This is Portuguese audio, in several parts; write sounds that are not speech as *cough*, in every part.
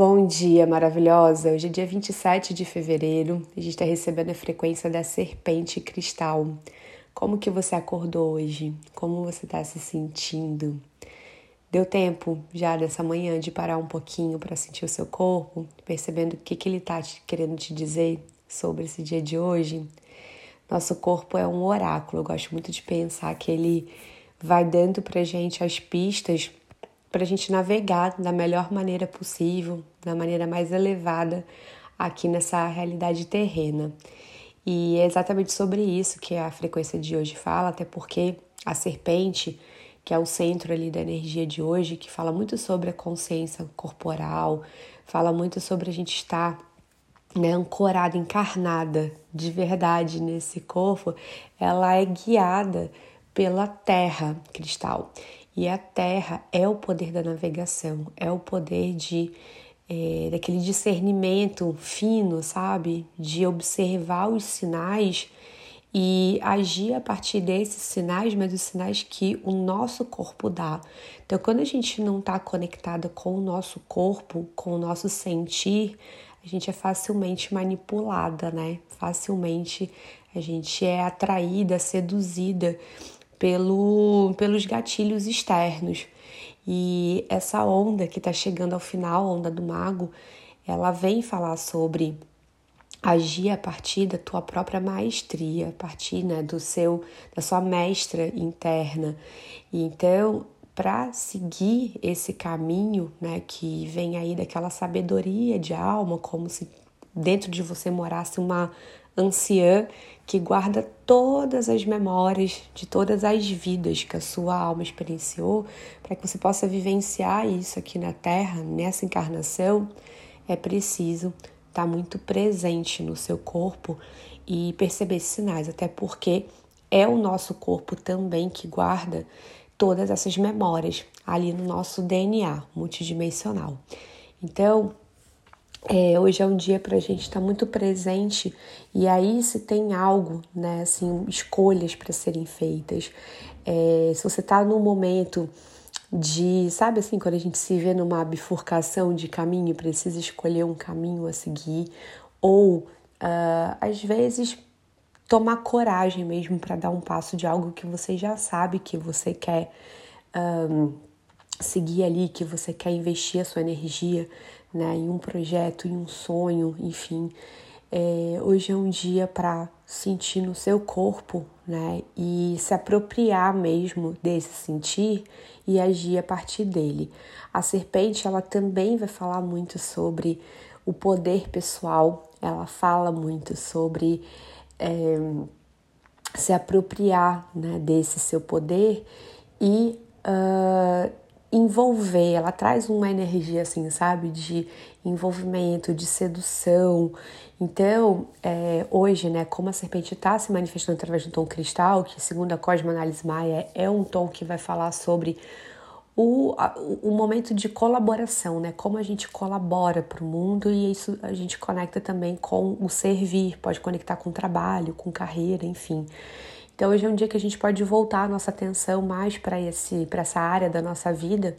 Bom dia, maravilhosa! Hoje é dia 27 de fevereiro, a gente está recebendo a frequência da serpente cristal. Como que você acordou hoje? Como você está se sentindo? Deu tempo já dessa manhã de parar um pouquinho para sentir o seu corpo, percebendo o que, que ele está querendo te dizer sobre esse dia de hoje? Nosso corpo é um oráculo, eu gosto muito de pensar que ele vai dando para gente as pistas para a gente navegar da melhor maneira possível, da maneira mais elevada aqui nessa realidade terrena. E é exatamente sobre isso que a frequência de hoje fala, até porque a serpente, que é o centro ali da energia de hoje, que fala muito sobre a consciência corporal, fala muito sobre a gente estar né, ancorada, encarnada de verdade nesse corpo, ela é guiada pela terra cristal. E a terra é o poder da navegação, é o poder de é, daquele discernimento fino, sabe? De observar os sinais e agir a partir desses sinais, mas os sinais que o nosso corpo dá. Então, quando a gente não está conectada com o nosso corpo, com o nosso sentir, a gente é facilmente manipulada, né? Facilmente a gente é atraída, seduzida pelo, pelos gatilhos externos. E essa onda que está chegando ao final, a onda do mago, ela vem falar sobre agir a partir da tua própria maestria, a partir né, do seu, da sua mestra interna. E então, para seguir esse caminho, né, que vem aí daquela sabedoria de alma, como se dentro de você morasse uma anciã que guarda todas as memórias de todas as vidas que a sua alma experienciou, para que você possa vivenciar isso aqui na Terra, nessa encarnação, é preciso estar tá muito presente no seu corpo e perceber esses sinais, até porque é o nosso corpo também que guarda todas essas memórias ali no nosso DNA multidimensional. Então, é, hoje é um dia para a gente estar tá muito presente e aí se tem algo, né, assim, escolhas para serem feitas. É, se você está num momento de, sabe assim, quando a gente se vê numa bifurcação de caminho, precisa escolher um caminho a seguir, ou uh, às vezes tomar coragem mesmo para dar um passo de algo que você já sabe que você quer um, seguir ali, que você quer investir a sua energia né, em um projeto, em um sonho, enfim. É, hoje é um dia para sentir no seu corpo, né, e se apropriar mesmo desse sentir e agir a partir dele. A serpente, ela também vai falar muito sobre o poder pessoal, ela fala muito sobre é, se apropriar né, desse seu poder e uh, envolver, ela traz uma energia assim, sabe, de envolvimento, de sedução. Então, é, hoje, né, como a serpente está se manifestando através do tom cristal, que segundo a Cosmoanálise Maia é um tom que vai falar sobre o, o momento de colaboração, né? Como a gente colabora para o mundo e isso a gente conecta também com o servir, pode conectar com o trabalho, com carreira, enfim. Então hoje é um dia que a gente pode voltar a nossa atenção mais para esse para essa área da nossa vida,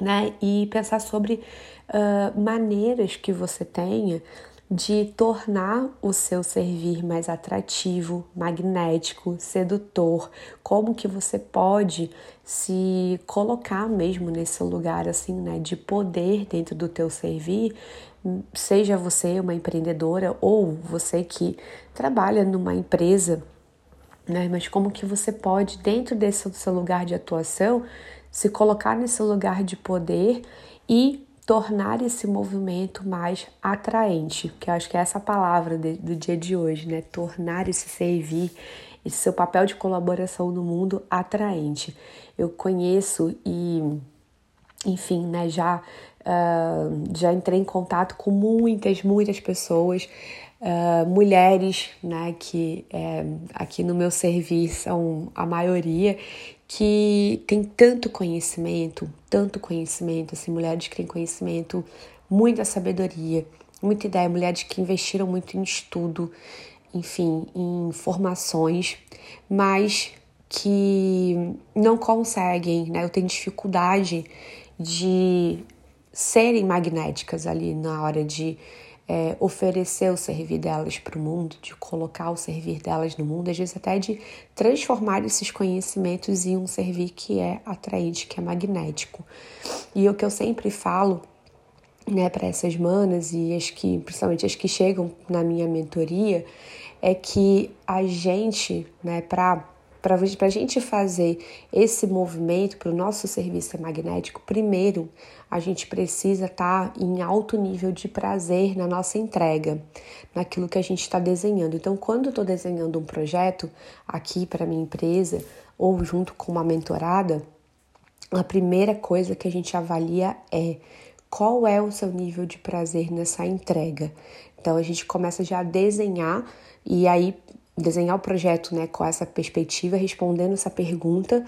né? E pensar sobre uh, maneiras que você tenha de tornar o seu servir mais atrativo, magnético, sedutor, como que você pode se colocar mesmo nesse lugar assim, né, de poder dentro do teu servir, seja você uma empreendedora ou você que trabalha numa empresa né? Mas como que você pode, dentro desse seu lugar de atuação, se colocar nesse lugar de poder e tornar esse movimento mais atraente, que eu acho que é essa palavra de, do dia de hoje, né? Tornar esse servir, esse seu papel de colaboração no mundo atraente. Eu conheço e, enfim, né, já, uh, já entrei em contato com muitas, muitas pessoas Uh, mulheres, né, que é, aqui no meu serviço são a maioria, que tem tanto conhecimento, tanto conhecimento, assim, mulheres que têm conhecimento, muita sabedoria, muita ideia, mulheres que investiram muito em estudo, enfim, em formações, mas que não conseguem, né, eu tenho dificuldade de serem magnéticas ali na hora de é, oferecer o servir delas para o mundo, de colocar o servir delas no mundo, às vezes até de transformar esses conhecimentos em um servir que é atraente, que é magnético. E o que eu sempre falo né, para essas manas e as que, principalmente as que chegam na minha mentoria, é que a gente, né, para para a gente fazer esse movimento para o nosso serviço magnético, primeiro a gente precisa estar tá em alto nível de prazer na nossa entrega, naquilo que a gente está desenhando. Então, quando eu estou desenhando um projeto aqui para minha empresa ou junto com uma mentorada, a primeira coisa que a gente avalia é qual é o seu nível de prazer nessa entrega. Então a gente começa já a desenhar e aí desenhar o projeto né, com essa perspectiva, respondendo essa pergunta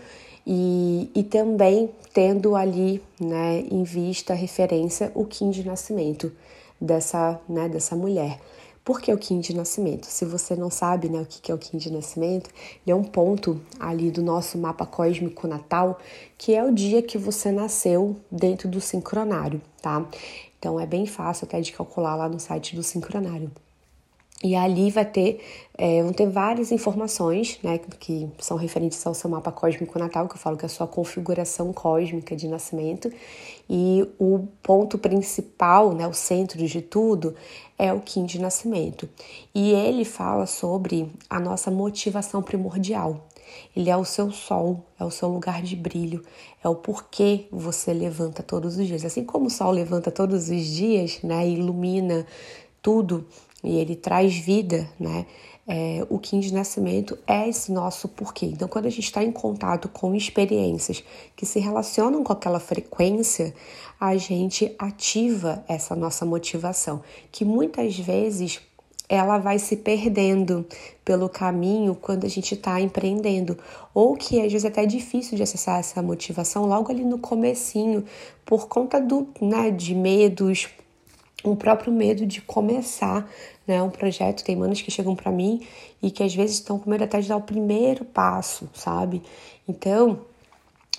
e, e também tendo ali né, em vista a referência o Kim de nascimento dessa, né, dessa mulher. Por que o Kim de nascimento? Se você não sabe né, o que é o Kim de nascimento, ele é um ponto ali do nosso mapa cósmico natal, que é o dia que você nasceu dentro do sincronário, tá? Então é bem fácil até de calcular lá no site do sincronário. E ali vai ter, é, vão ter várias informações, né, que são referentes ao seu mapa cósmico natal, que eu falo que é a sua configuração cósmica de nascimento. E o ponto principal, né, o centro de tudo, é o Kim de nascimento. E ele fala sobre a nossa motivação primordial. Ele é o seu sol, é o seu lugar de brilho, é o porquê você levanta todos os dias. Assim como o sol levanta todos os dias, né, e ilumina tudo, e ele traz vida, né? É, o Kim de Nascimento é esse nosso porquê. Então, quando a gente está em contato com experiências que se relacionam com aquela frequência, a gente ativa essa nossa motivação, que muitas vezes ela vai se perdendo pelo caminho quando a gente está empreendendo, ou que às vezes é até difícil de acessar essa motivação logo ali no comecinho, por conta do, né, de medos, o próprio medo de começar né, um projeto. Tem manos que chegam para mim e que às vezes estão com medo até de dar o primeiro passo, sabe? Então,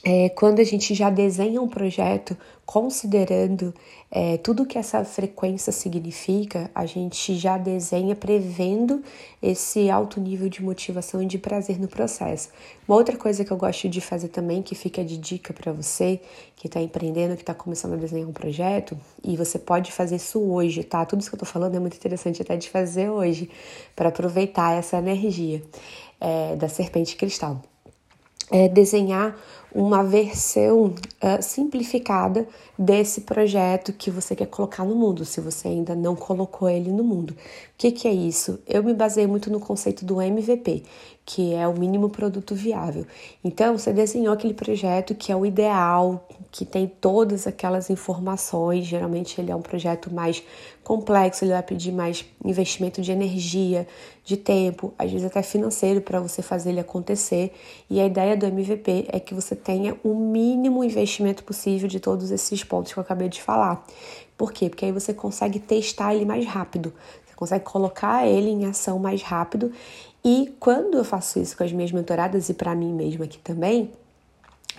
é, quando a gente já desenha um projeto considerando é, tudo que essa frequência significa, a gente já desenha prevendo esse alto nível de motivação e de prazer no processo. Uma outra coisa que eu gosto de fazer também, que fica de dica para você que está empreendendo, que está começando a desenhar um projeto, e você pode fazer isso hoje, tá? Tudo isso que eu estou falando é muito interessante até de fazer hoje, para aproveitar essa energia é, da serpente cristal. É desenhar uma versão uh, simplificada desse projeto que você quer colocar no mundo, se você ainda não colocou ele no mundo. O que, que é isso? Eu me baseei muito no conceito do MVP, que é o mínimo produto viável. Então, você desenhou aquele projeto que é o ideal, que tem todas aquelas informações. Geralmente, ele é um projeto mais complexo, ele vai pedir mais investimento de energia, de tempo, às vezes até financeiro para você fazer ele acontecer. E a ideia do MVP é que você tenha o mínimo investimento possível de todos esses pontos que eu acabei de falar. Por quê? Porque aí você consegue testar ele mais rápido. Você consegue colocar ele em ação mais rápido e quando eu faço isso com as minhas mentoradas e para mim mesma aqui também,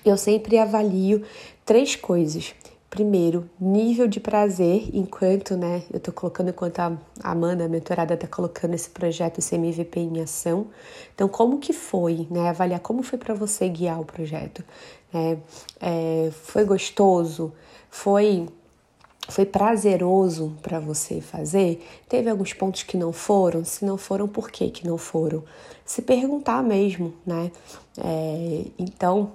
eu sempre avalio três coisas. Primeiro, nível de prazer, enquanto, né, eu tô colocando, enquanto a Amanda, a mentorada, tá colocando esse projeto, esse MVP em ação. Então, como que foi, né, avaliar como foi para você guiar o projeto. Né? É, foi gostoso? Foi foi prazeroso para você fazer? Teve alguns pontos que não foram? Se não foram, por que que não foram? Se perguntar mesmo, né? É, então,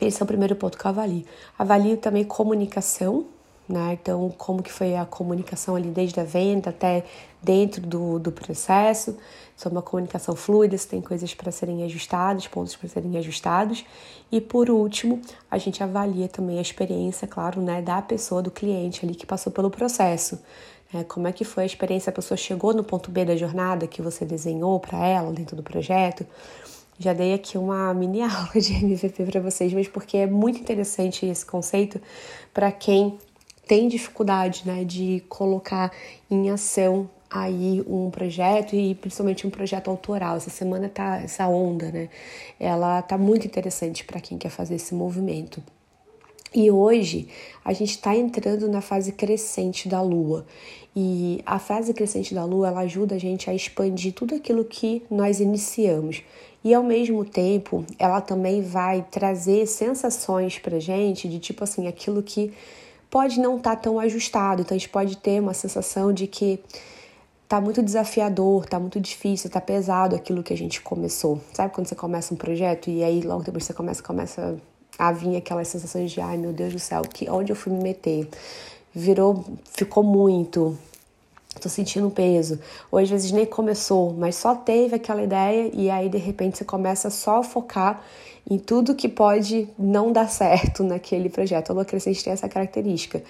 esse é o primeiro ponto que eu avalio. Avalio também comunicação, né? Então, como que foi a comunicação ali desde a venda até dentro do, do processo. Se é uma comunicação fluida, se tem coisas para serem ajustadas, pontos para serem ajustados. E por último, a gente avalia também a experiência, claro, né, da pessoa, do cliente ali que passou pelo processo. É, como é que foi a experiência? A pessoa chegou no ponto B da jornada que você desenhou para ela dentro do projeto. Já dei aqui uma mini *laughs* aula de MVP para vocês, mas porque é muito interessante esse conceito para quem tem dificuldade né, de colocar em ação aí um projeto e principalmente um projeto autoral. Essa semana tá essa onda, né? Ela tá muito interessante para quem quer fazer esse movimento. E hoje a gente está entrando na fase crescente da Lua. E a fase crescente da Lua ela ajuda a gente a expandir tudo aquilo que nós iniciamos. E ao mesmo tempo, ela também vai trazer sensações pra gente de tipo assim, aquilo que pode não estar tá tão ajustado. Então a gente pode ter uma sensação de que tá muito desafiador, tá muito difícil, tá pesado aquilo que a gente começou. Sabe quando você começa um projeto e aí logo depois você começa, começa a vir aquelas sensações de ai meu Deus do céu, que onde eu fui me meter? Virou, ficou muito, tô sentindo peso. Ou às vezes nem começou, mas só teve aquela ideia e aí de repente você começa só a focar em tudo que pode não dar certo naquele projeto. A lua crescente tem essa característica,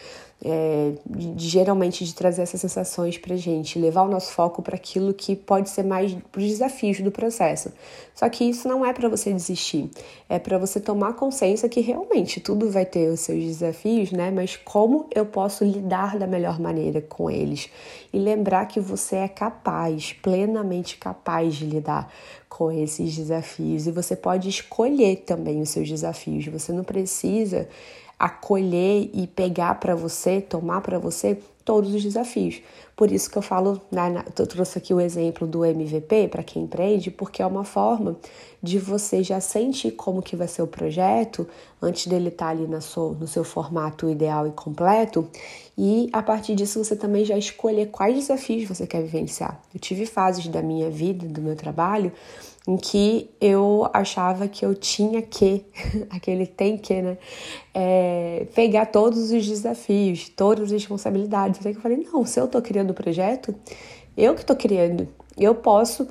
é, de, geralmente de trazer essas sensações para gente, levar o nosso foco para aquilo que pode ser mais para os desafios do processo. Só que isso não é para você desistir, é para você tomar consciência que realmente tudo vai ter os seus desafios, né? Mas como eu posso lidar da melhor maneira com eles e lembrar que você é capaz, plenamente capaz de lidar com esses desafios e você pode escolher também os seus desafios. Você não precisa acolher e pegar para você, tomar para você todos os desafios. Por isso que eu falo, né, eu trouxe aqui o exemplo do MVP para quem empreende, porque é uma forma de você já sentir como que vai ser o projeto antes dele estar tá ali na sua, no seu formato ideal e completo, e a partir disso você também já escolher quais desafios você quer vivenciar. Eu tive fases da minha vida, do meu trabalho, em que eu achava que eu tinha que, *laughs* aquele tem que, né? É, pegar todos os desafios, todas as responsabilidades. Até que eu falei, não, se eu tô criando o projeto, eu que tô criando, eu posso,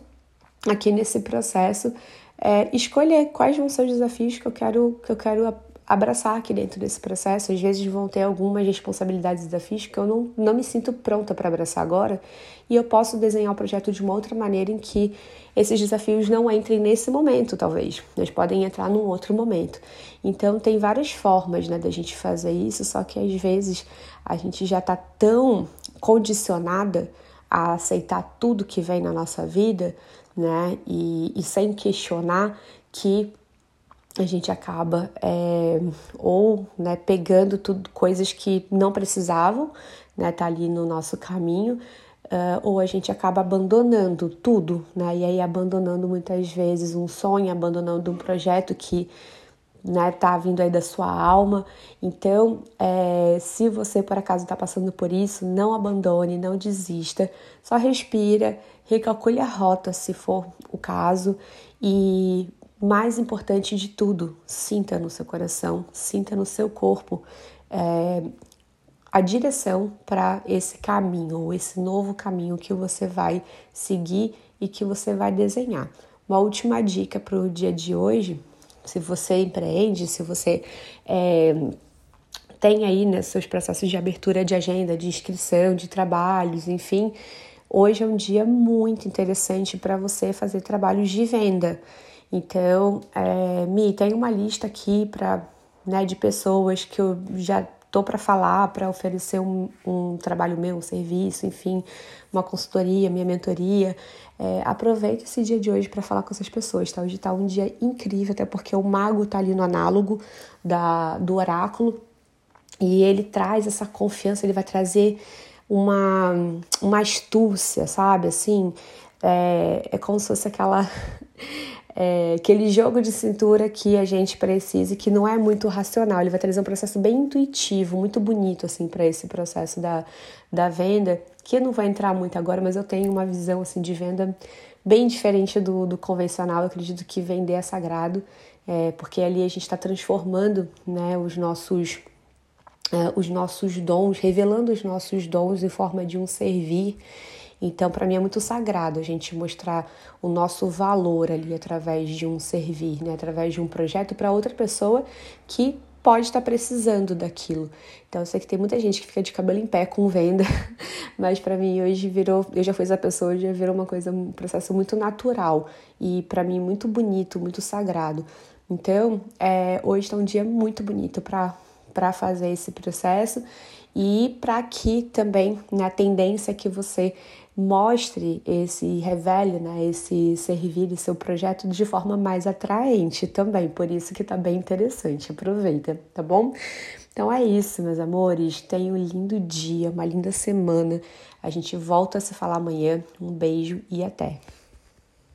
aqui nesse processo, é, escolher quais vão ser os desafios que eu quero, que eu quero abraçar aqui dentro desse processo. Às vezes vão ter algumas responsabilidades e desafios que eu não, não me sinto pronta para abraçar agora e eu posso desenhar o projeto de uma outra maneira em que esses desafios não entrem nesse momento, talvez. Eles podem entrar num outro momento. Então, tem várias formas né, da gente fazer isso, só que às vezes a gente já está tão condicionada a aceitar tudo que vem na nossa vida, né, e, e sem questionar que a gente acaba é, ou né, pegando tudo coisas que não precisavam, né, tá ali no nosso caminho, uh, ou a gente acaba abandonando tudo, né, e aí abandonando muitas vezes um sonho, abandonando um projeto que né, tá vindo aí da sua alma. Então, é, se você por acaso está passando por isso, não abandone, não desista, só respira, recalcule a rota se for o caso e mais importante de tudo, sinta no seu coração, sinta no seu corpo é, a direção para esse caminho, ou esse novo caminho que você vai seguir e que você vai desenhar. Uma última dica para o dia de hoje: se você empreende, se você é, tem aí né, seus processos de abertura de agenda, de inscrição, de trabalhos, enfim, hoje é um dia muito interessante para você fazer trabalhos de venda. Então, é, Mi, tem uma lista aqui para né, de pessoas que eu já tô para falar, para oferecer um, um, trabalho meu, um serviço, enfim, uma consultoria, minha mentoria. É, aproveite esse dia de hoje para falar com essas pessoas, tá? Hoje está um dia incrível, até porque o mago está ali no análogo da, do oráculo e ele traz essa confiança, ele vai trazer uma, uma astúcia, sabe? Assim, é, é como se fosse aquela é, aquele jogo de cintura que a gente precisa que não é muito racional. Ele vai trazer um processo bem intuitivo, muito bonito assim para esse processo da, da venda, que não vou entrar muito agora, mas eu tenho uma visão assim de venda bem diferente do, do convencional. Eu acredito que vender é sagrado, é, porque ali a gente está transformando né, os nossos é, os nossos dons, revelando os nossos dons em forma de um servir então, para mim é muito sagrado a gente mostrar o nosso valor ali através de um servir, né? através de um projeto para outra pessoa que pode estar precisando daquilo. Então, eu sei que tem muita gente que fica de cabelo em pé com venda, *laughs* mas para mim hoje virou, eu já fui essa pessoa, já virou uma coisa, um processo muito natural e para mim muito bonito, muito sagrado. Então, é, hoje está um dia muito bonito para para fazer esse processo e para que também na né, tendência que você mostre esse, revele, né, esse servir, seu projeto de forma mais atraente também. Por isso que tá bem interessante. Aproveita, tá bom? Então é isso, meus amores. Tenha um lindo dia, uma linda semana. A gente volta a se falar amanhã. Um beijo e até.